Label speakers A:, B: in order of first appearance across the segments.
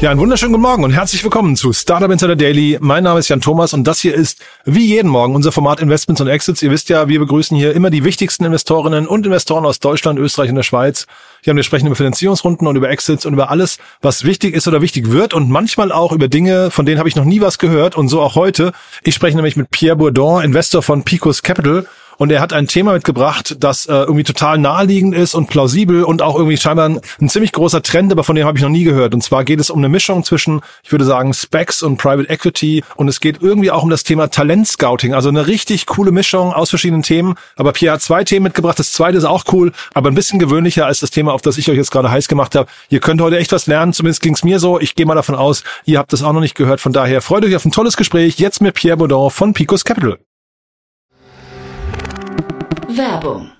A: Ja, einen wunderschönen guten Morgen und herzlich willkommen zu Startup Insider Daily. Mein Name ist Jan Thomas und das hier ist wie jeden Morgen unser Format Investments und Exits. Ihr wisst ja, wir begrüßen hier immer die wichtigsten Investorinnen und Investoren aus Deutschland, Österreich und der Schweiz. Hier haben wir sprechen über Finanzierungsrunden und über Exits und über alles, was wichtig ist oder wichtig wird und manchmal auch über Dinge, von denen habe ich noch nie was gehört und so auch heute. Ich spreche nämlich mit Pierre Bourdon, Investor von Picos Capital und er hat ein Thema mitgebracht, das äh, irgendwie total naheliegend ist und plausibel und auch irgendwie scheinbar ein, ein ziemlich großer Trend, aber von dem habe ich noch nie gehört. Und zwar geht es um eine Mischung zwischen, ich würde sagen, Specs und Private Equity und es geht irgendwie auch um das Thema Talentscouting, also eine richtig coole Mischung aus verschiedenen Themen. Aber Pierre hat zwei Themen mitgebracht. Das zweite ist auch cool, aber ein bisschen gewöhnlicher als das Thema, auf das ich euch jetzt gerade heiß gemacht habe. Ihr könnt heute echt was lernen, zumindest ging es mir so. Ich gehe mal davon aus, ihr habt das auch noch nicht gehört. Von daher freut euch auf ein tolles Gespräch jetzt mit Pierre Baudon von Picos Capital.
B: Werbung.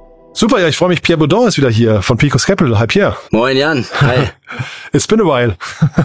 A: Super, ja, ich freue mich. Pierre Baudon ist wieder hier von Picos Capital. Hi Pierre.
C: Moin Jan. Hi.
A: It's been a while.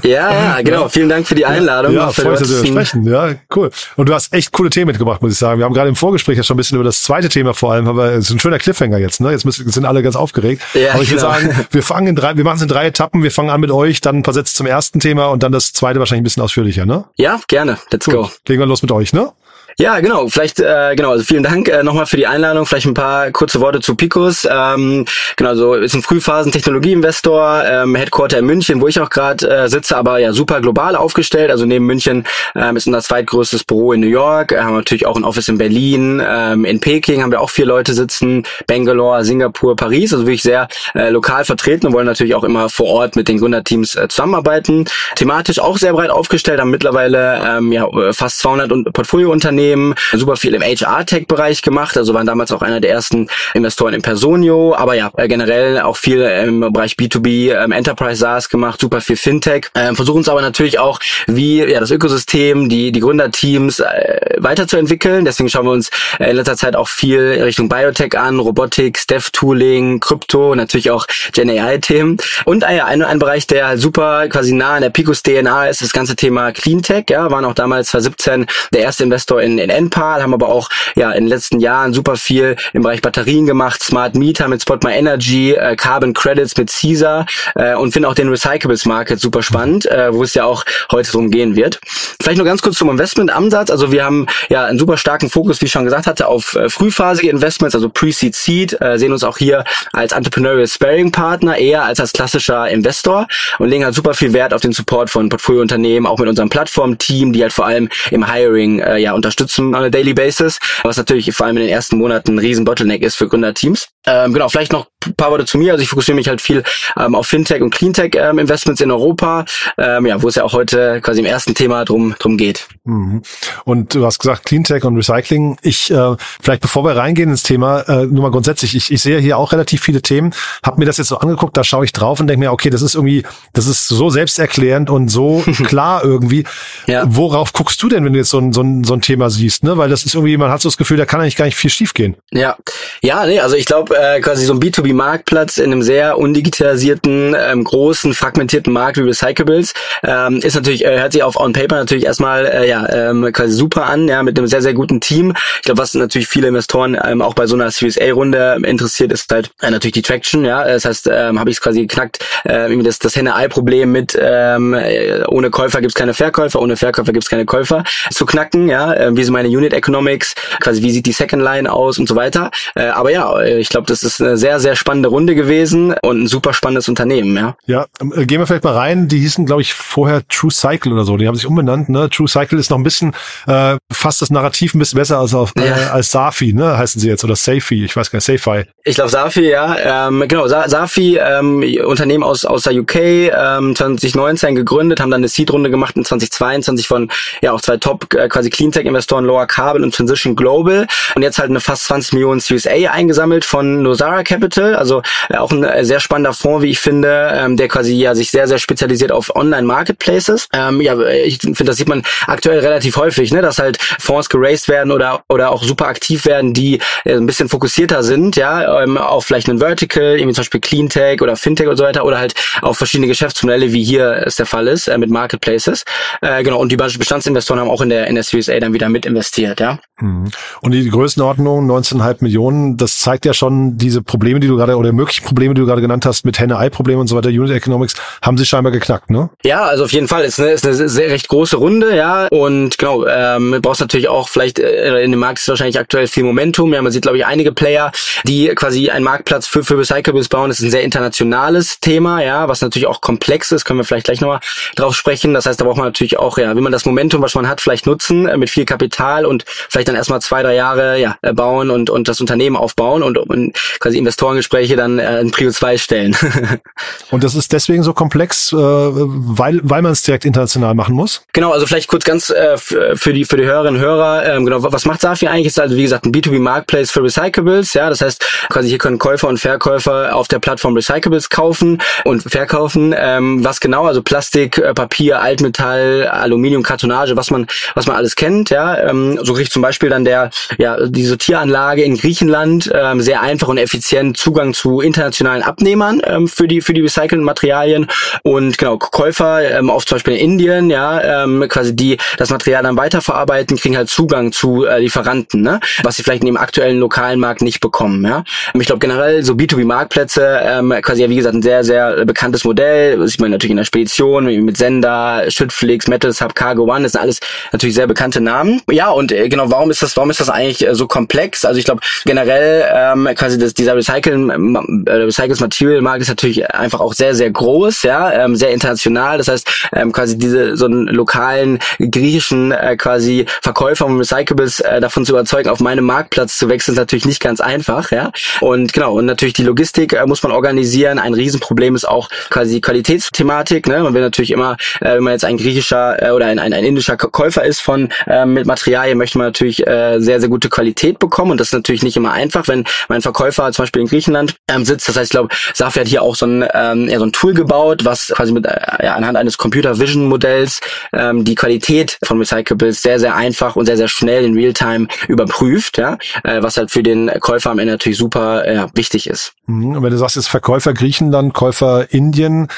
C: Ja, ja, genau. Ja. Vielen Dank für die Einladung.
A: Ja, freut mich, dass wir sprechen. Ja, cool. Und du hast echt coole Themen mitgebracht, muss ich sagen. Wir haben gerade im Vorgespräch ja schon ein bisschen über das zweite Thema vor allem, aber es ist ein schöner Cliffhanger jetzt, ne? Jetzt müssen, sind alle ganz aufgeregt. Ja, aber ich genau. würde sagen, wir fangen in drei, wir machen es in drei Etappen. Wir fangen an mit euch, dann ein paar Sätze zum ersten Thema und dann das zweite wahrscheinlich ein bisschen ausführlicher, ne?
C: Ja, gerne. Let's cool. go.
A: Legen wir los mit euch, ne?
C: Ja, genau. Vielleicht, äh, genau, also vielen Dank äh, nochmal für die Einladung. Vielleicht ein paar kurze Worte zu Picos. Ähm, genau, so ist ein Frühphasen-Technologieinvestor, ähm, Headquarter in München, wo ich auch gerade äh, sitze, aber ja super global aufgestellt. Also neben München ähm, ist unser zweitgrößtes Büro in New York. Wir haben natürlich auch ein Office in Berlin, ähm, in Peking haben wir auch vier Leute sitzen, Bangalore, Singapur, Paris. Also wirklich sehr äh, lokal vertreten und wollen natürlich auch immer vor Ort mit den Gründerteams äh, zusammenarbeiten. Thematisch auch sehr breit aufgestellt, haben mittlerweile ähm, ja fast 200 Portfoliounternehmen Unternehmen, super viel im HR-Tech-Bereich gemacht, also waren damals auch einer der ersten Investoren in Personio, aber ja, äh, generell auch viel im Bereich B2B, ähm, Enterprise SaaS gemacht, super viel Fintech, ähm, versuchen es aber natürlich auch, wie ja das Ökosystem, die, die Gründerteams äh, weiterzuentwickeln, deswegen schauen wir uns äh, in letzter Zeit auch viel Richtung Biotech an, Robotics, Dev-Tooling, Krypto, natürlich auch Gen-AI-Themen und äh, ein, ein Bereich, der halt super quasi nah an der Picos DNA ist, das ganze Thema Cleantech, ja, waren auch damals 2017 der erste Investor in in, Enpal, haben aber auch ja in den letzten Jahren super viel im Bereich Batterien gemacht, Smart Meter mit Spot My Energy, äh, Carbon Credits mit Caesar äh, und finde auch den Recyclables Market super spannend, äh, wo es ja auch heute drum gehen wird. Vielleicht nur ganz kurz zum Investment-Ansatz. Also wir haben ja einen super starken Fokus, wie ich schon gesagt hatte, auf äh, frühphasige Investments, also Pre-Seed Seed, äh, sehen uns auch hier als Entrepreneurial Sparing Partner eher als als klassischer Investor und legen halt super viel Wert auf den Support von Portfoliounternehmen, auch mit unserem Plattform-Team, die halt vor allem im Hiring äh, ja unterstützen unterstützen on a daily basis, was natürlich vor allem in den ersten Monaten ein riesen Bottleneck ist für Gründerteams. Ähm, genau, vielleicht noch ein paar Worte zu mir. Also ich fokussiere mich halt viel ähm, auf Fintech und Cleantech ähm, Investments in Europa, ähm, ja, wo es ja auch heute quasi im ersten Thema drum drum geht.
A: Mhm. Und du hast gesagt Cleantech und Recycling. Ich äh, vielleicht bevor wir reingehen ins Thema, äh, nur mal grundsätzlich. Ich, ich sehe hier auch relativ viele Themen. Hab mir das jetzt so angeguckt. Da schaue ich drauf und denke mir, okay, das ist irgendwie, das ist so selbsterklärend und so klar irgendwie. Ja. Worauf guckst du denn, wenn du jetzt so ein, so ein, so ein Thema siehst? Ne, weil das ist irgendwie, man hat so das Gefühl, da kann eigentlich gar nicht viel schiefgehen.
C: Ja, ja, nee, also ich glaube äh, quasi so ein B2B Marktplatz in einem sehr undigitalisierten, ähm, großen, fragmentierten Markt wie Recyclables ähm, ist natürlich, äh, hört sich auf On Paper natürlich erstmal äh, ja ähm, quasi super an, ja, mit einem sehr, sehr guten Team. Ich glaube, was natürlich viele Investoren ähm, auch bei so einer Series A-Runde interessiert, ist halt äh, natürlich die Traction, ja. Das heißt, ähm, habe ich es quasi geknackt, äh, das, das Henne-Ei-Problem mit ähm, äh, ohne Käufer gibt's keine Verkäufer, ohne Verkäufer gibt's keine Käufer zu knacken, ja. Äh, wie sind meine Unit Economics, quasi wie sieht die Second Line aus und so weiter. Äh, aber ja, ich glaube, glaube, das ist eine sehr, sehr spannende Runde gewesen und ein super spannendes Unternehmen, ja.
A: Ja, ähm, äh, gehen wir vielleicht mal rein. Die hießen, glaube ich, vorher True Cycle oder so. Die haben sich umbenannt. Ne? True Cycle ist noch ein bisschen, äh, fast das Narrativ ein bisschen besser als, auf, ja. äh, als Safi, ne? heißen sie jetzt, oder Safi, ich weiß gar nicht, Safi.
C: Ich glaube Safi, ja. Ähm, genau, Sa Safi, ähm, Unternehmen aus, aus der UK, ähm, 2019 gegründet, haben dann eine Seed-Runde gemacht in 2022 von ja auch zwei Top äh, quasi Cleantech-Investoren, Lower Carbon und Transition Global und jetzt halt eine fast 20 Millionen Series A eingesammelt von Nosara Capital, also äh, auch ein äh, sehr spannender Fonds, wie ich finde, ähm, der quasi ja sich sehr, sehr spezialisiert auf Online-Marketplaces. Ähm, ja, ich finde, das sieht man aktuell relativ häufig, ne, dass halt Fonds geraced werden oder oder auch super aktiv werden, die äh, ein bisschen fokussierter sind, ja, ähm, auf vielleicht einen Vertical, irgendwie zum Beispiel Cleantech oder Fintech und so weiter, oder halt auf verschiedene Geschäftsmodelle, wie hier es der Fall ist, äh, mit Marketplaces. Äh, genau, und die Bestandsinvestoren haben auch in der, in der Series A dann wieder mit investiert, ja.
A: Mhm. Und die Größenordnung 19,5 Millionen, das zeigt ja schon diese Probleme, die du gerade, oder möglichen Probleme, die du gerade genannt hast, mit Henne-Ei-Problemen und so weiter, Unit Economics, haben sie scheinbar geknackt, ne?
C: Ja, also auf jeden Fall. Ist eine, ist eine sehr recht große Runde, ja. Und genau, ähm, brauchst natürlich auch vielleicht, äh, in dem Markt ist wahrscheinlich aktuell viel Momentum. Ja, man sieht, glaube ich, einige Player, die quasi einen Marktplatz für, für Recyclables bauen. Das ist ein sehr internationales Thema, ja, was natürlich auch komplex ist, können wir vielleicht gleich nochmal drauf sprechen. Das heißt, da braucht man natürlich auch, ja, wie man das Momentum, was man hat, vielleicht nutzen, äh, mit viel Kapital und vielleicht dann erstmal zwei, drei Jahre ja, äh, bauen und, und das Unternehmen aufbauen und, und quasi Investorengespräche dann äh, in Prio 2 stellen.
A: und das ist deswegen so komplex, äh, weil, weil man es direkt international machen muss?
C: Genau, also vielleicht kurz ganz äh, für die für die Hörerinnen und Hörer, ähm, genau, was macht Safi eigentlich? Ist also wie gesagt ein B2B-Marketplace für Recyclables, ja, das heißt quasi hier können Käufer und Verkäufer auf der Plattform Recyclables kaufen und verkaufen. Ähm, was genau, also Plastik, äh, Papier, Altmetall, Aluminium, Kartonage, was man was man alles kennt, ja. Ähm, so kriegt zum Beispiel dann der ja die Sortieranlage in Griechenland ähm, sehr einfach und effizient Zugang zu internationalen Abnehmern ähm, für die für die recycelten Materialien und genau Käufer ähm, auf zum Beispiel in Indien, ja, ähm, quasi die das Material dann weiterverarbeiten, kriegen halt Zugang zu äh, Lieferanten, ne? was sie vielleicht in dem aktuellen lokalen Markt nicht bekommen. Ja? Ich glaube generell so B2B-Marktplätze, ähm, quasi ja wie gesagt ein sehr, sehr bekanntes Modell, sieht man natürlich in der Spedition, mit Sender, Schüttflix, Metals Hub, Cargo One, das sind alles natürlich sehr bekannte Namen. Ja, und äh, genau, warum ist das, warum ist das eigentlich äh, so komplex? Also ich glaube generell ähm, quasi das, dieser Recycling, äh, Recycles Material Markt ist natürlich einfach auch sehr, sehr groß, ja, ähm, sehr international. Das heißt, ähm, quasi diese so einen lokalen griechischen äh, quasi Verkäufer von Recyclables äh, davon zu überzeugen, auf meinem Marktplatz zu wechseln, ist natürlich nicht ganz einfach, ja. Und genau, und natürlich die Logistik äh, muss man organisieren. Ein Riesenproblem ist auch quasi die Qualitätsthematik. Ne? Man will natürlich immer, äh, wenn man jetzt ein griechischer äh, oder ein, ein, ein indischer Käufer ist von äh, mit Materialien, möchte man natürlich äh, sehr, sehr gute Qualität bekommen. Und das ist natürlich nicht immer einfach, wenn mein Verkäufer zum Beispiel in Griechenland ähm, sitzt. Das heißt, ich glaube, Safi hat hier auch so ein, ähm, ja, so ein Tool gebaut, was quasi mit äh, ja, anhand eines Computer Vision Modells ähm, die Qualität von Recyclables sehr, sehr einfach und sehr, sehr schnell in Realtime überprüft, ja, äh, was halt für den Käufer am Ende natürlich super ja, wichtig ist.
A: Mhm. Und wenn du sagst, jetzt Verkäufer Griechenland, Käufer Indien,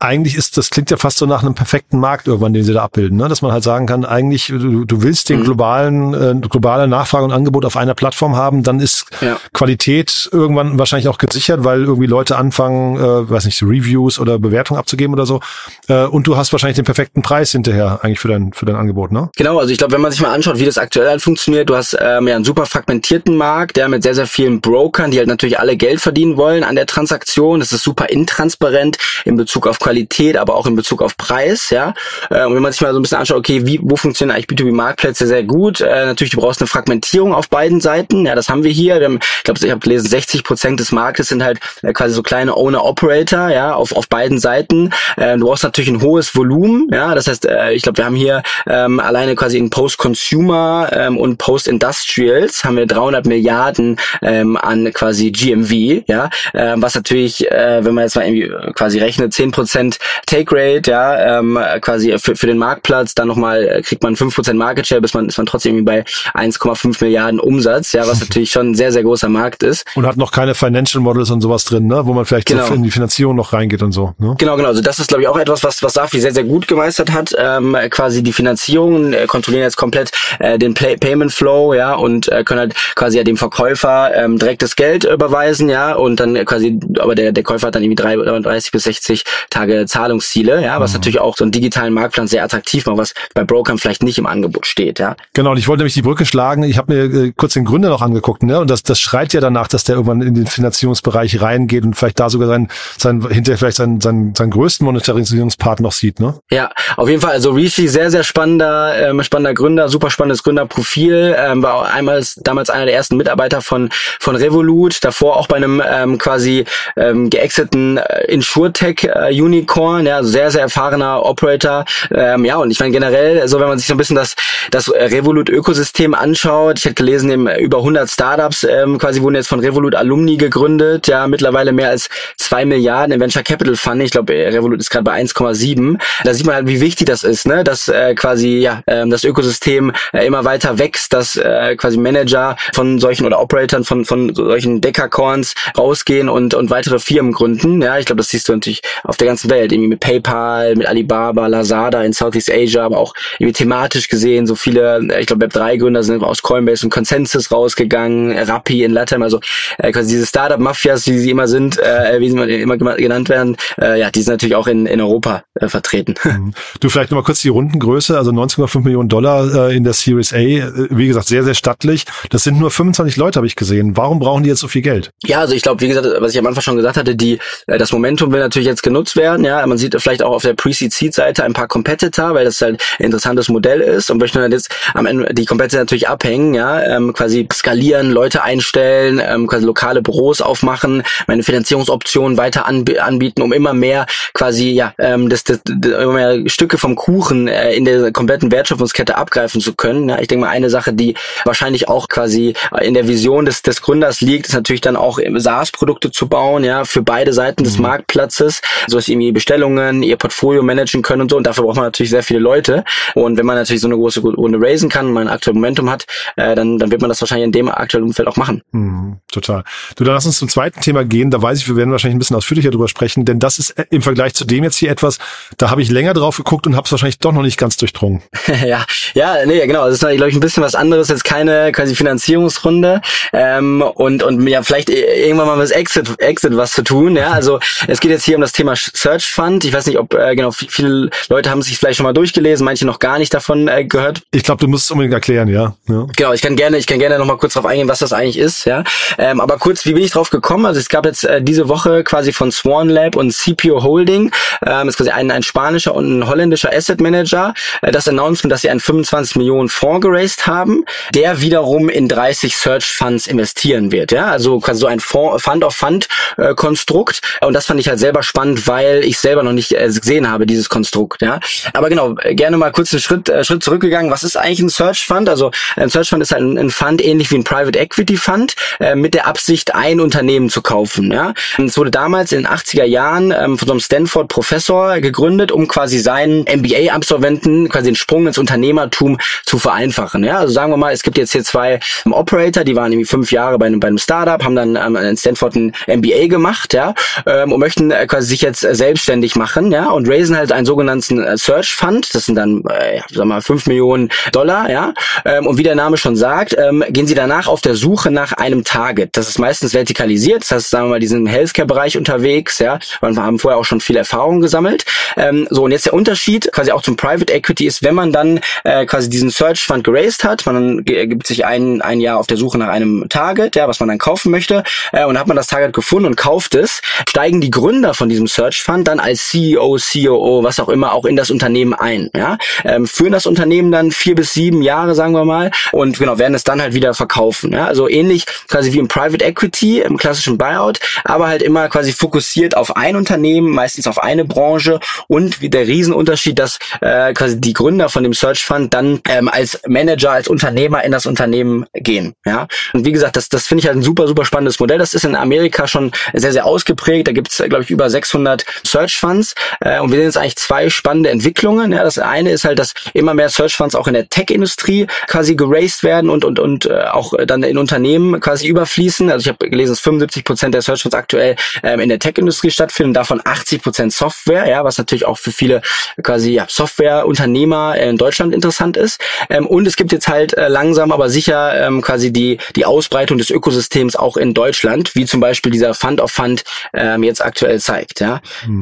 A: eigentlich ist, das klingt ja fast so nach einem perfekten Markt irgendwann, den sie da abbilden, ne? dass man halt sagen kann, eigentlich, du, du willst den mhm. globalen, äh, globale Nachfrage und Angebot auf einer Plattform haben, dann ist ja. Qualität irgendwann wahrscheinlich auch gesichert, weil irgendwie Leute anfangen, äh, weiß nicht, Reviews oder Bewertungen abzugeben oder so. Äh, und du hast wahrscheinlich den perfekten Preis hinterher eigentlich für dein, für dein Angebot, ne?
C: Genau, also ich glaube, wenn man sich mal anschaut, wie das aktuell halt funktioniert, du hast ähm, ja einen super fragmentierten Markt, der mit sehr, sehr vielen Brokern, die halt natürlich alle Geld verdienen wollen an der Transaktion. Das ist super intransparent in Bezug auf Qualität, aber auch in Bezug auf Preis, ja. Äh, und wenn man sich mal so ein bisschen anschaut, okay, wie, wo funktionieren eigentlich B2B-Marktplätze sehr gut? Äh, natürlich, du brauchst eine Fragmentierung auf beiden Seiten. Ja, das haben wir hier. Wir haben, ich glaube, ich habe gelesen, 60 Prozent des Marktes sind halt äh, quasi so kleine Owner-Operator, ja, auf, auf beiden Seiten. Du brauchst natürlich ein hohes Volumen, ja. Das heißt, ich glaube, wir haben hier ähm, alleine quasi in Post-Consumer ähm, und Post-Industrials haben wir 300 Milliarden ähm, an quasi GMV, ja, äh, was natürlich, äh, wenn man jetzt mal irgendwie quasi rechnet, 10% Take Rate, ja, ähm, quasi für, für den Marktplatz, dann nochmal äh, kriegt man 5% Market Share, bis man ist man trotzdem irgendwie bei 1,5 Milliarden Umsatz, ja, was natürlich schon ein sehr, sehr großer Markt ist.
A: Und hat noch keine Financial Models und sowas drin, ne? wo man vielleicht genau. so in die Finanzierung noch reingeht und so. Ne?
C: Genau, genau. Also das ist, glaube ich, auch etwas, was, was Safi sehr, sehr gut gemeistert hat. Ähm, quasi die Finanzierung, äh, kontrollieren jetzt komplett äh, den Play Payment Flow, ja, und äh, können halt quasi ja dem Verkäufer ähm, direkt das Geld überweisen, ja, und dann quasi, aber der, der Käufer hat dann irgendwie drei, 30 bis 60 Tage Tage Zahlungsziele, ja, was mhm. natürlich auch so einen digitalen Marktplan sehr attraktiv macht, was bei Brokern vielleicht nicht im Angebot steht, ja.
A: Genau, und ich wollte nämlich die Brücke schlagen. Ich habe mir äh, kurz den Gründer noch angeguckt, ne? Und das, das schreit ja danach, dass der irgendwann in den Finanzierungsbereich reingeht und vielleicht da sogar sein, sein hinterher vielleicht seinen, seinen, seinen größten Monetarisierungspart noch sieht, ne?
C: Ja, auf jeden Fall. Also Rishi, sehr, sehr spannender, ähm, spannender Gründer, super spannendes Gründerprofil. Ähm, war einmal damals einer der ersten Mitarbeiter von von Revolut, davor auch bei einem ähm, quasi ähm, geexiten äh, Insurtech äh, Unicorn, ja, sehr, sehr erfahrener Operator. Ähm, ja, und ich meine generell, so wenn man sich so ein bisschen das, das Revolut-Ökosystem anschaut, ich hätte gelesen, im, über 100 Startups ähm, quasi wurden jetzt von Revolut Alumni gegründet, ja, mittlerweile mehr als zwei Milliarden im Venture Capital Fund. Ich glaube, Revolut ist gerade bei 1,7. Da sieht man halt, wie wichtig das ist, ne, dass äh, quasi ja ähm, das Ökosystem äh, immer weiter wächst, dass äh, quasi Manager von solchen oder Operatoren von von solchen Decacorns rausgehen und und weitere Firmen gründen. Ja, ich glaube, das siehst du natürlich auf der ganzen Welt, irgendwie mit PayPal, mit Alibaba, Lazada in Southeast Asia, aber auch irgendwie thematisch gesehen so viele, äh, ich glaube Web 3 Gründer sind aus Coinbase und Consensus rausgegangen, Rappi in Latam, also äh, quasi diese Startup Mafias, wie sie immer sind, äh, wie sie immer genannt werden, äh, ja, die sind natürlich auch in in Europa äh, vertreten.
A: Mhm. Du vielleicht nochmal kurz die Rundengröße, also 19,5 Millionen Dollar äh, in der Series A, äh, wie gesagt, sehr, sehr stattlich. Das sind nur 25 Leute, habe ich gesehen. Warum brauchen die jetzt so viel Geld?
C: Ja, also ich glaube, wie gesagt, was ich am Anfang schon gesagt hatte, die äh, das Momentum will natürlich jetzt genutzt werden. Ja, man sieht vielleicht auch auf der Pre-Seed-Seite ein paar Competitor, weil das halt ein interessantes Modell ist und möchten dann jetzt am Ende die Competitor natürlich abhängen, ja, ähm, quasi skalieren, Leute einstellen, ähm, quasi lokale Büros aufmachen, meine Finanzierungsoptionen weiter anbieten, um immer mehr quasi ja ähm, das, das, das immer mehr Stücke vom Kuchen äh, in der kompletten Wertschöpfungskette abgreifen zu können. Ja, ich denke mal, eine Sache, die wahrscheinlich auch quasi in der Vision des, des Gründers liegt, ist natürlich dann auch SaaS-Produkte zu bauen, ja, für beide Seiten des mhm. Marktplatzes, so dass sie irgendwie Bestellungen, ihr Portfolio managen können und so. Und dafür braucht man natürlich sehr viele Leute. Und wenn man natürlich so eine große Runde raisen kann, man ein aktuelles Momentum hat, äh, dann, dann wird man das wahrscheinlich in dem aktuellen Umfeld auch machen.
A: Mhm, total. Du, dann lass uns zum zweiten Thema gehen. Da weiß ich, wir werden wahrscheinlich ein bisschen ausführlicher drüber sprechen, denn das ist äh, im Vergleich zu dem jetzt hier etwas, da habe ich länger drauf geguckt und habe es wahrscheinlich doch noch nicht ganz durchdrungen.
C: ja, ja, nee, genau. Das ist, glaube ich, ein bisschen was anderes. Jetzt keine quasi Finanzierungsrunde ähm, und und ja vielleicht irgendwann mal mit Exit Exit was zu tun. Ja, also es geht jetzt hier um das Thema Search Fund. Ich weiß nicht, ob äh, genau viele Leute haben sich vielleicht schon mal durchgelesen, manche noch gar nicht davon äh, gehört.
A: Ich glaube, du musst es unbedingt erklären, ja. ja.
C: Genau, ich kann gerne, ich kann gerne noch mal kurz darauf eingehen, was das eigentlich ist. Ja, ähm, aber kurz, wie bin ich drauf gekommen? Also es gab jetzt äh, diese Woche quasi von Swan Lab und CPO Holding, ähm, ist quasi ein, ein spanischer und ein holländischer Asset Manager, äh, das Announcement, dass sie einen 25 Millionen Fonds geraced haben, der wiederum in 30 Search Funds investieren wird. Ja, also quasi so ein Fund of Fund äh, Konstrukt. Und das fand ich halt selber spannend, weil ich selber noch nicht äh, gesehen habe, dieses Konstrukt. Ja, aber genau, gerne mal kurz einen Schritt, äh, Schritt zurückgegangen. Was ist eigentlich ein Search Fund? Also ein Search Fund ist halt ein, ein Fund ähnlich wie ein Private Equity Fund äh, mit der Absicht, ein Unternehmen zu kaufen. Ja, es wurde damals in den 80er Jahren ähm, von so einem Stanford Professor gegründet, um quasi seinen MBA-Absolventen quasi den Sprung ins Unternehmertum zu vereinfachen. Ja, also sagen wir mal, es gibt jetzt hier zwei ähm, Operator, die waren irgendwie fünf Jahre bei einem, bei einem Startup, haben dann ähm, in Stanford ein MBA gemacht, ja, ähm, und möchten äh, quasi sich jetzt äh, selbstständig machen, ja, und raisen halt einen sogenannten äh, Search Fund, das sind dann, äh, sag mal, fünf Millionen Dollar, ja, ähm, und wie der Name schon sagt, ähm, gehen sie danach auf der Suche nach einem Target. Das ist meistens vertikalisiert, das heißt, sagen wir mal, die Healthcare-Bereich unterwegs, ja, wir haben vorher auch schon viel Erfahrung gesammelt. Ähm, so, und jetzt der Unterschied quasi auch zum Private Equity ist, wenn man dann äh, quasi diesen Search Fund geraced hat, man gibt sich ein, ein Jahr auf der Suche nach einem Target, ja, was man dann kaufen möchte, äh, und hat man das Target gefunden und kauft es, steigen die Gründer von diesem Search Fund dann als CEO, COO, was auch immer, auch in das Unternehmen ein, ja, ähm, führen das Unternehmen dann vier bis sieben Jahre, sagen wir mal, und genau, werden es dann halt wieder verkaufen, ja, also ähnlich quasi wie im Private Equity, im klassischen Buyout, aber halt immer quasi fokussiert auf ein Unternehmen, meistens auf eine Branche und der Riesenunterschied, dass äh, quasi die Gründer von dem Search Fund dann ähm, als Manager, als Unternehmer in das Unternehmen gehen, ja, und wie gesagt, das, das finde ich halt ein super, super spannendes Modell, das ist in Amerika schon sehr, sehr ausgeprägt. Da gibt es, glaube ich, über 600 Search Funds. Äh, und wir sehen jetzt eigentlich zwei spannende Entwicklungen. Ja, das eine ist halt, dass immer mehr Search Funds auch in der Tech-Industrie quasi geraced werden und, und, und äh, auch dann in Unternehmen quasi überfließen. Also ich habe gelesen, dass 75 Prozent der Search Funds aktuell ähm, in der Tech-Industrie stattfinden, davon 80 Prozent Software, ja, was natürlich auch für viele quasi ja, Software-Unternehmer in Deutschland interessant ist. Ähm, und es gibt jetzt halt äh, langsam aber sicher ähm, quasi die, die Ausbreitung des Ökosystems auch in Deutschland, wie zum Beispiel dieser Fund of Fund ähm, jetzt aktuell zeigt. Ja,
A: Hm.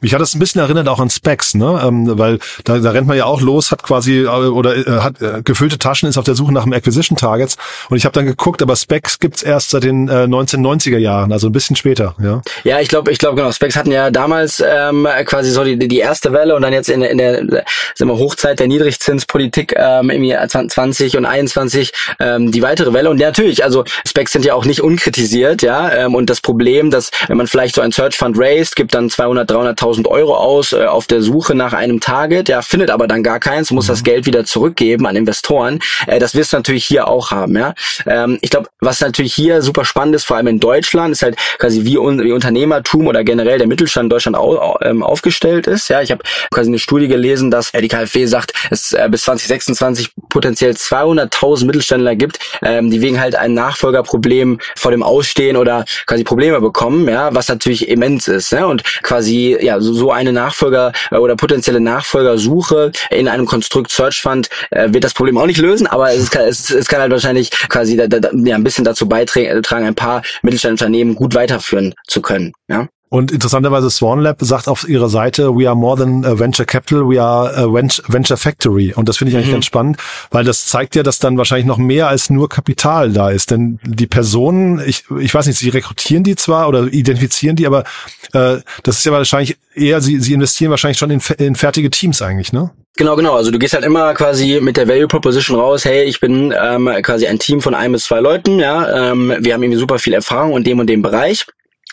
A: Mich hat das ein bisschen erinnert auch an Specs, ne? Ähm, weil da, da rennt man ja auch los, hat quasi äh, oder äh, hat äh, gefüllte Taschen, ist auf der Suche nach einem Acquisition Targets. Und ich habe dann geguckt, aber Specs gibt's erst seit den äh, 1990er Jahren, also ein bisschen später, ja.
C: Ja, ich glaube, ich glaube genau. Specs hatten ja damals ähm, quasi so die, die erste Welle und dann jetzt in, in der sagen wir, Hochzeit der Niedrigzinspolitik ähm, im Jahr 20 und 21 ähm, die weitere Welle. Und ja, natürlich, also Specs sind ja auch nicht unkritisiert, ja. Ähm, und das Problem, dass wenn man vielleicht so ein Search Fund raised, gibt dann 200, 300.000 Euro aus äh, auf der Suche nach einem Target, ja, findet aber dann gar keins, muss mhm. das Geld wieder zurückgeben an Investoren. Äh, das wirst du natürlich hier auch haben, ja. Ähm, ich glaube, was natürlich hier super spannend ist, vor allem in Deutschland, ist halt quasi wie, un wie Unternehmertum oder generell der Mittelstand in Deutschland au ähm, aufgestellt ist. Ja, ich habe quasi eine Studie gelesen, dass äh, die KfW sagt, es äh, bis 2026 potenziell 200.000 Mittelständler gibt, ähm, die wegen halt ein Nachfolgerproblem vor dem Ausstehen oder quasi Probleme bekommen, ja, was natürlich immens ist. Ja? Und quasi ja so, so eine Nachfolger äh, oder potenzielle Nachfolgersuche in einem Konstrukt Search Fund äh, wird das Problem auch nicht lösen, aber es kann, es, es kann halt wahrscheinlich quasi da, da, ja, ein bisschen dazu beitragen, ein paar Mittelständische gut weiterführen zu können. Ja.
A: Und interessanterweise Swan Lab sagt auf ihrer Seite, we are more than a venture capital, we are a venture factory. Und das finde ich eigentlich mhm. ganz spannend, weil das zeigt ja, dass dann wahrscheinlich noch mehr als nur Kapital da ist. Denn die Personen, ich, ich weiß nicht, sie rekrutieren die zwar oder identifizieren die, aber äh, das ist ja wahrscheinlich eher, sie, sie investieren wahrscheinlich schon in, in fertige Teams eigentlich, ne?
C: Genau, genau. Also du gehst halt immer quasi mit der Value Proposition raus, hey, ich bin ähm, quasi ein Team von ein bis zwei Leuten, ja, ähm, wir haben irgendwie super viel Erfahrung in dem und dem Bereich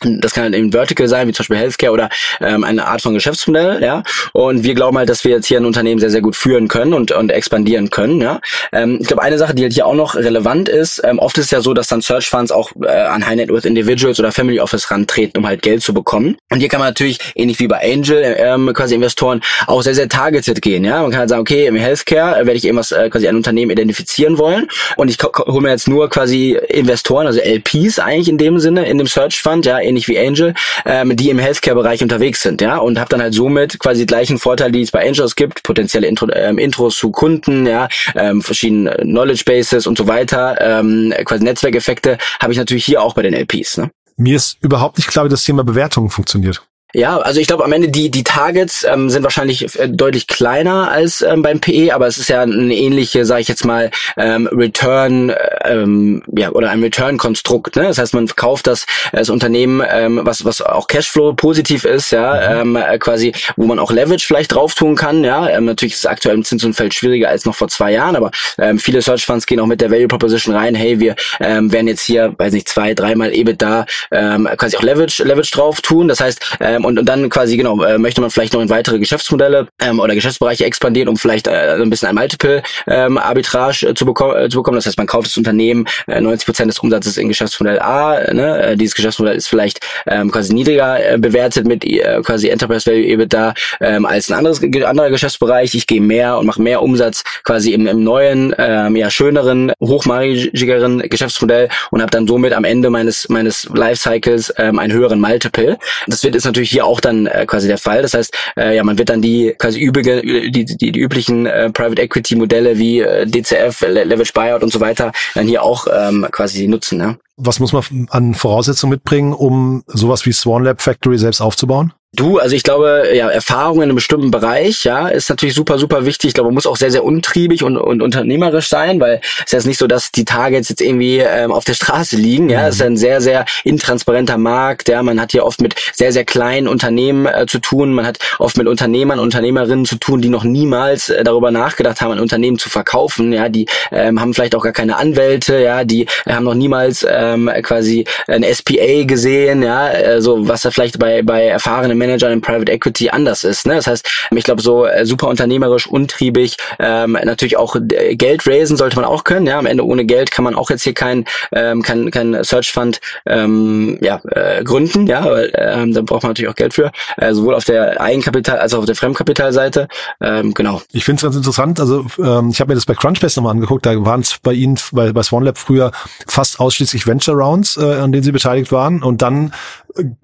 C: das kann halt eben Vertical sein, wie zum Beispiel Healthcare oder ähm, eine Art von Geschäftsmodell, ja. Und wir glauben halt, dass wir jetzt hier ein Unternehmen sehr, sehr gut führen können und, und expandieren können, ja. Ähm, ich glaube, eine Sache, die halt hier auch noch relevant ist, ähm, oft ist ja so, dass dann Search Funds auch äh, an High Net Worth Individuals oder Family Office rantreten, um halt Geld zu bekommen. Und hier kann man natürlich, ähnlich wie bei Angel, ähm, quasi Investoren, auch sehr, sehr targeted gehen, ja. Man kann halt sagen, okay, im Healthcare werde ich irgendwas, äh, quasi ein Unternehmen identifizieren wollen und ich hole mir jetzt nur quasi Investoren, also LPs eigentlich in dem Sinne, in dem Search Fund, ja, ähnlich wie Angel, ähm, die im Healthcare-Bereich unterwegs sind, ja, und habe dann halt somit quasi die gleichen Vorteile, die es bei Angels gibt, potenzielle Intro, ähm, Intros zu Kunden, ja, ähm, verschiedene Knowledge Bases und so weiter, ähm, quasi Netzwerkeffekte, habe ich natürlich hier auch bei den LPs. Ne?
A: Mir ist überhaupt nicht klar, wie das Thema Bewertung funktioniert.
C: Ja, also ich glaube am Ende die die Targets ähm, sind wahrscheinlich äh, deutlich kleiner als ähm, beim PE, aber es ist ja eine ähnliche, sage ich jetzt mal, ähm, Return ähm, ja oder ein Return Konstrukt. Ne? Das heißt, man verkauft das das Unternehmen, ähm, was was auch Cashflow positiv ist, ja, mhm. ähm, quasi, wo man auch Leverage vielleicht drauf tun kann. Ja, ähm, natürlich ist es aktuell im Zinsumfeld schwieriger als noch vor zwei Jahren, aber ähm, viele Search Funds gehen auch mit der Value Proposition rein. Hey, wir ähm, werden jetzt hier, weiß nicht, zwei, dreimal EBITDA ähm, quasi auch Leverage Leverage drauf tun. Das heißt ähm, ähm, und, und dann quasi, genau, äh, möchte man vielleicht noch in weitere Geschäftsmodelle ähm, oder Geschäftsbereiche expandieren, um vielleicht äh, ein bisschen ein Multiple-Arbitrage ähm, äh, zu, bekommen, äh, zu bekommen. Das heißt, man kauft das Unternehmen äh, 90 Prozent des Umsatzes in Geschäftsmodell A. Ne? Äh, dieses Geschäftsmodell ist vielleicht ähm, quasi niedriger äh, bewertet mit äh, quasi Enterprise Value EBITDA ähm, als ein anderes anderer Geschäftsbereich. Ich gehe mehr und mache mehr Umsatz quasi im, im neuen, ähm, ja schöneren, hochmargigeren Geschäftsmodell und habe dann somit am Ende meines meines Lifecycles ähm, einen höheren Multiple. Das wird ist natürlich hier auch dann äh, quasi der Fall. Das heißt, äh, ja, man wird dann die quasi übige, die, die, die üblichen äh, Private Equity Modelle wie äh, DCF, Leverage Buyout und so weiter dann hier auch ähm, quasi nutzen. Ne?
A: Was muss man an Voraussetzungen mitbringen, um sowas wie Swan Lab Factory selbst aufzubauen?
C: Du, also ich glaube, ja, Erfahrung in einem bestimmten Bereich, ja, ist natürlich super, super wichtig. Ich glaube, man muss auch sehr, sehr untriebig und, und unternehmerisch sein, weil es ist jetzt nicht so, dass die Targets jetzt irgendwie ähm, auf der Straße liegen. Ja, es ist ein sehr, sehr intransparenter Markt. Ja, man hat hier oft mit sehr, sehr kleinen Unternehmen äh, zu tun. Man hat oft mit Unternehmern, Unternehmerinnen zu tun, die noch niemals äh, darüber nachgedacht haben, ein Unternehmen zu verkaufen. Ja, die ähm, haben vielleicht auch gar keine Anwälte. Ja, die äh, haben noch niemals ähm, quasi ein SPA gesehen. Ja, äh, so was da vielleicht bei bei erfahrenen Manager in Private Equity anders ist. Ne? Das heißt, ich glaube, so äh, super unternehmerisch, untriebig, ähm, natürlich auch Geld raisen sollte man auch können. Ja, am Ende ohne Geld kann man auch jetzt hier kein ähm, kein, kein Search Fund ähm, ja, äh, gründen. Ja, weil ähm, da braucht man natürlich auch Geld für, äh, sowohl auf der Eigenkapital als auch auf der Fremdkapitalseite. Ähm, genau.
A: Ich finde es ganz interessant. Also ähm, ich habe mir das bei Crunchbase nochmal angeguckt. Da waren es bei Ihnen bei, bei SwanLab früher fast ausschließlich Venture Rounds, äh, an denen Sie beteiligt waren. Und dann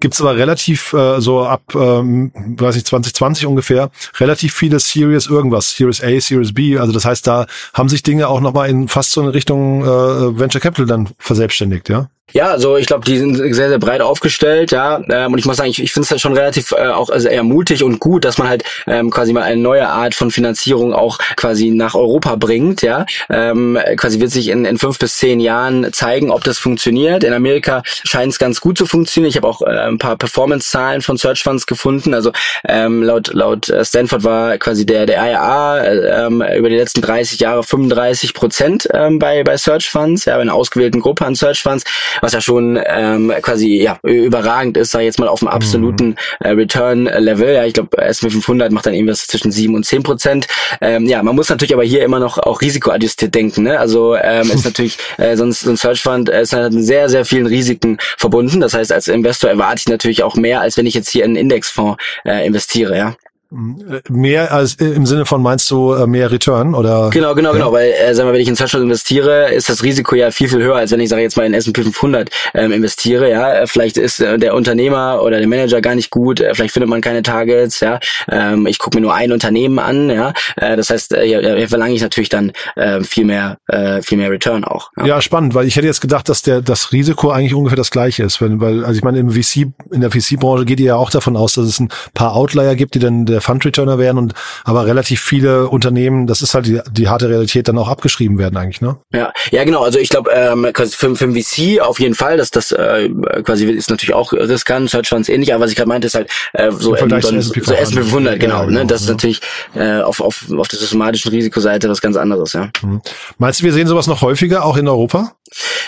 A: gibt's aber relativ äh, so ab, ähm, weiß ich, 2020 ungefähr, relativ viele Series irgendwas, Series A, Series B. Also das heißt, da haben sich Dinge auch nochmal in fast so eine Richtung äh, Venture Capital dann verselbstständigt, ja?
C: Ja, also ich glaube, die sind sehr, sehr breit aufgestellt, ja. Ähm, und ich muss sagen, ich, ich finde es halt schon relativ äh, auch also eher mutig und gut, dass man halt ähm, quasi mal eine neue Art von Finanzierung auch quasi nach Europa bringt, ja. Ähm, quasi wird sich in, in fünf bis zehn Jahren zeigen, ob das funktioniert. In Amerika scheint es ganz gut zu funktionieren. Ich habe auch äh, ein paar Performance-Zahlen von Search Funds gefunden. Also ähm, laut laut äh, Stanford war quasi der der IRA äh, ähm, über die letzten 30 Jahre 35 Prozent ähm, bei bei Search Funds, ja, bei einer ausgewählten Gruppe an Search Funds was ja schon ähm, quasi ja überragend ist, sag ich jetzt mal auf dem absoluten mhm. äh, Return-Level. Ja, ich glaube, S&P 500 macht dann irgendwas zwischen sieben und zehn Prozent. Ähm, ja, man muss natürlich aber hier immer noch auch risikoadjustiert denken. Ne? Also ähm, ist natürlich äh, sonst so ein Search Fund äh, ist halt mit sehr sehr vielen Risiken verbunden. Das heißt, als Investor erwarte ich natürlich auch mehr, als wenn ich jetzt hier in einen Indexfonds äh, investiere. Ja.
A: Mehr als äh, im Sinne von meinst du äh, mehr Return oder?
C: Genau, genau, ja. genau, weil äh, sagen wir, wenn ich in Searchland investiere, ist das Risiko ja viel viel höher, als wenn ich sage jetzt mal in S&P 500 ähm, investiere. Ja, vielleicht ist äh, der Unternehmer oder der Manager gar nicht gut, äh, vielleicht findet man keine Targets. Ja, ähm, ich gucke mir nur ein Unternehmen an. Ja, äh, das heißt, äh, hier, hier verlange ich natürlich dann äh, viel mehr, äh, viel mehr Return auch.
A: Ja. ja, spannend, weil ich hätte jetzt gedacht, dass der das Risiko eigentlich ungefähr das gleiche ist, wenn, weil also ich meine im VC in der VC-Branche geht ihr ja auch davon aus, dass es ein paar Outlier gibt, die dann der der Fund-Returner werden und aber relativ viele Unternehmen, das ist halt die, die harte Realität, dann auch abgeschrieben werden eigentlich, ne?
C: Ja, ja genau. Also ich glaube, ähm, für, für ein VC auf jeden Fall, dass das äh, quasi ist natürlich auch riskant, Search Funds ähnlich, aber was ich gerade meinte, ist halt äh, so, ähm, dann, so S&P 500, genau, ja, genau, ne? Das ist natürlich äh, auf, auf, auf der systematischen Risikoseite was ganz anderes, ja.
A: Mhm. Meinst du, wir sehen sowas noch häufiger, auch in Europa?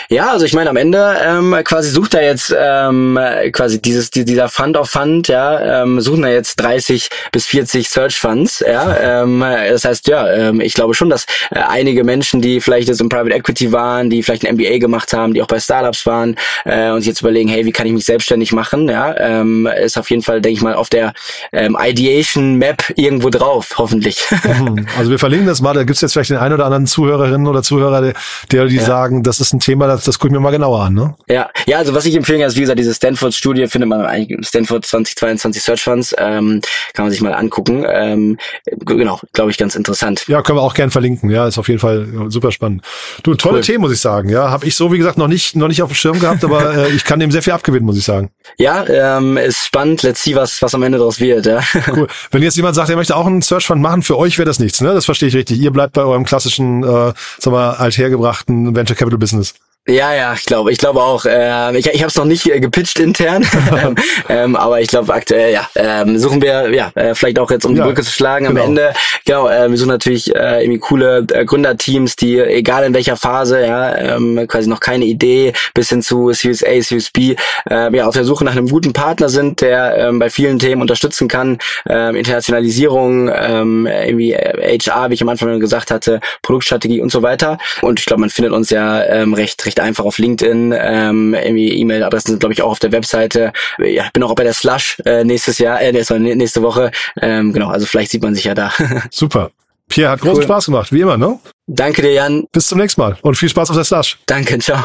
C: Ja, also ich meine, am Ende ähm, quasi sucht er jetzt ähm, quasi dieses dieser Fund of Fund, ja, ähm, suchen da jetzt 30 bis 40 Search Funds, ja. Ähm, das heißt, ja, ähm, ich glaube schon, dass äh, einige Menschen, die vielleicht jetzt im Private Equity waren, die vielleicht ein MBA gemacht haben, die auch bei Startups waren äh, und sich jetzt überlegen, hey, wie kann ich mich selbstständig machen, ja, ähm, ist auf jeden Fall, denke ich mal, auf der ähm, Ideation Map irgendwo drauf, hoffentlich.
A: Mhm. Also wir verlinken das mal. Da gibt's jetzt vielleicht den einen oder anderen Zuhörerinnen oder Zuhörer, der, der die ja. sagen, das ist ein Thema, das, das gucke ich mir mal genauer an, ne?
C: Ja, ja, also was ich empfehlen kann, ist wie gesagt diese Stanford-Studie findet man eigentlich Stanford 2022 Search Funds, ähm, kann man sich mal angucken. Ähm, genau, glaube ich, ganz interessant.
A: Ja, können wir auch gern verlinken. Ja, ist auf jeden Fall super spannend. Du, tolle cool. Themen, muss ich sagen. Ja, habe ich so wie gesagt noch nicht noch nicht auf dem Schirm gehabt, aber äh, ich kann dem sehr viel abgewinnen, muss ich sagen.
C: Ja, ähm, ist spannend. Let's see, was was am Ende daraus wird. Ja.
A: Cool. Wenn jetzt jemand sagt, er möchte auch einen Search Fund machen, für euch wäre das nichts, ne? Das verstehe ich richtig. Ihr bleibt bei eurem klassischen, äh, sag mal, althergebrachten Venture Capital Business.
C: Ja, ja, ich glaube, ich glaube auch. Äh, ich ich habe es noch nicht äh, gepitcht intern, ähm, aber ich glaube aktuell, ja, ähm, suchen wir, ja, äh, vielleicht auch jetzt um ja, die Brücke zu schlagen genau. am Ende. Genau, äh, wir suchen natürlich äh, irgendwie coole äh, Gründerteams, die egal in welcher Phase, ja, ähm, quasi noch keine Idee bis hin zu Series A, Series B, äh, ja, auf der Suche nach einem guten Partner sind, der ähm, bei vielen Themen unterstützen kann, ähm, Internationalisierung, ähm, irgendwie HR, wie ich am Anfang gesagt hatte, Produktstrategie und so weiter. Und ich glaube, man findet uns ja ähm, recht, recht recht einfach auf LinkedIn. Ähm, E-Mail-Adressen sind, glaube ich, auch auf der Webseite. Ja, bin auch bei der Slush äh, nächstes Jahr, äh, nächste Woche. Ähm, genau, also vielleicht sieht man sich ja da.
A: Super. Pierre, hat großen cool. Spaß gemacht, wie immer, ne?
C: Danke dir, Jan.
A: Bis zum nächsten Mal und viel Spaß auf der Slush.
C: Danke, ciao.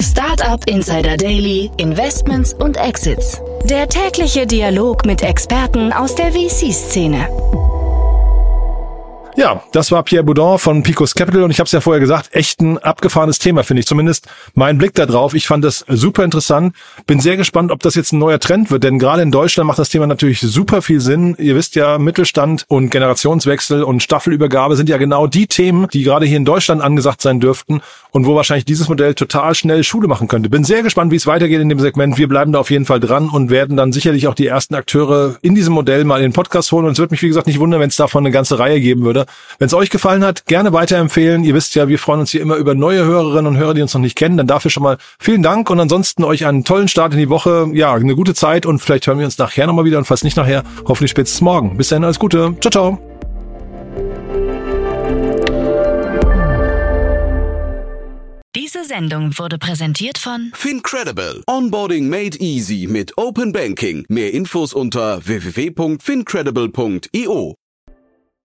B: Startup Insider Daily, Investments und Exits. Der tägliche Dialog mit Experten aus der VC-Szene.
A: Ja, das war Pierre Boudin von Picos Capital und ich habe es ja vorher gesagt, echt ein abgefahrenes Thema, finde ich. Zumindest mein Blick da drauf. Ich fand das super interessant. Bin sehr gespannt, ob das jetzt ein neuer Trend wird, denn gerade in Deutschland macht das Thema natürlich super viel Sinn. Ihr wisst ja, Mittelstand und Generationswechsel und Staffelübergabe sind ja genau die Themen, die gerade hier in Deutschland angesagt sein dürften und wo wahrscheinlich dieses Modell total schnell Schule machen könnte. Bin sehr gespannt, wie es weitergeht in dem Segment. Wir bleiben da auf jeden Fall dran und werden dann sicherlich auch die ersten Akteure in diesem Modell mal in den Podcast holen. Und es würde mich, wie gesagt, nicht wundern, wenn es davon eine ganze Reihe geben würde. Wenn es euch gefallen hat, gerne weiterempfehlen. Ihr wisst ja, wir freuen uns hier immer über neue Hörerinnen und Hörer, die uns noch nicht kennen. Dann dafür schon mal vielen Dank und ansonsten euch einen tollen Start in die Woche. Ja, eine gute Zeit und vielleicht hören wir uns nachher nochmal wieder und falls nicht nachher, hoffentlich spätestens morgen. Bis dahin alles Gute. Ciao, ciao.
B: Diese Sendung wurde präsentiert von
D: Fincredible. Onboarding made easy mit Open Banking. Mehr Infos unter www.fincredible.io.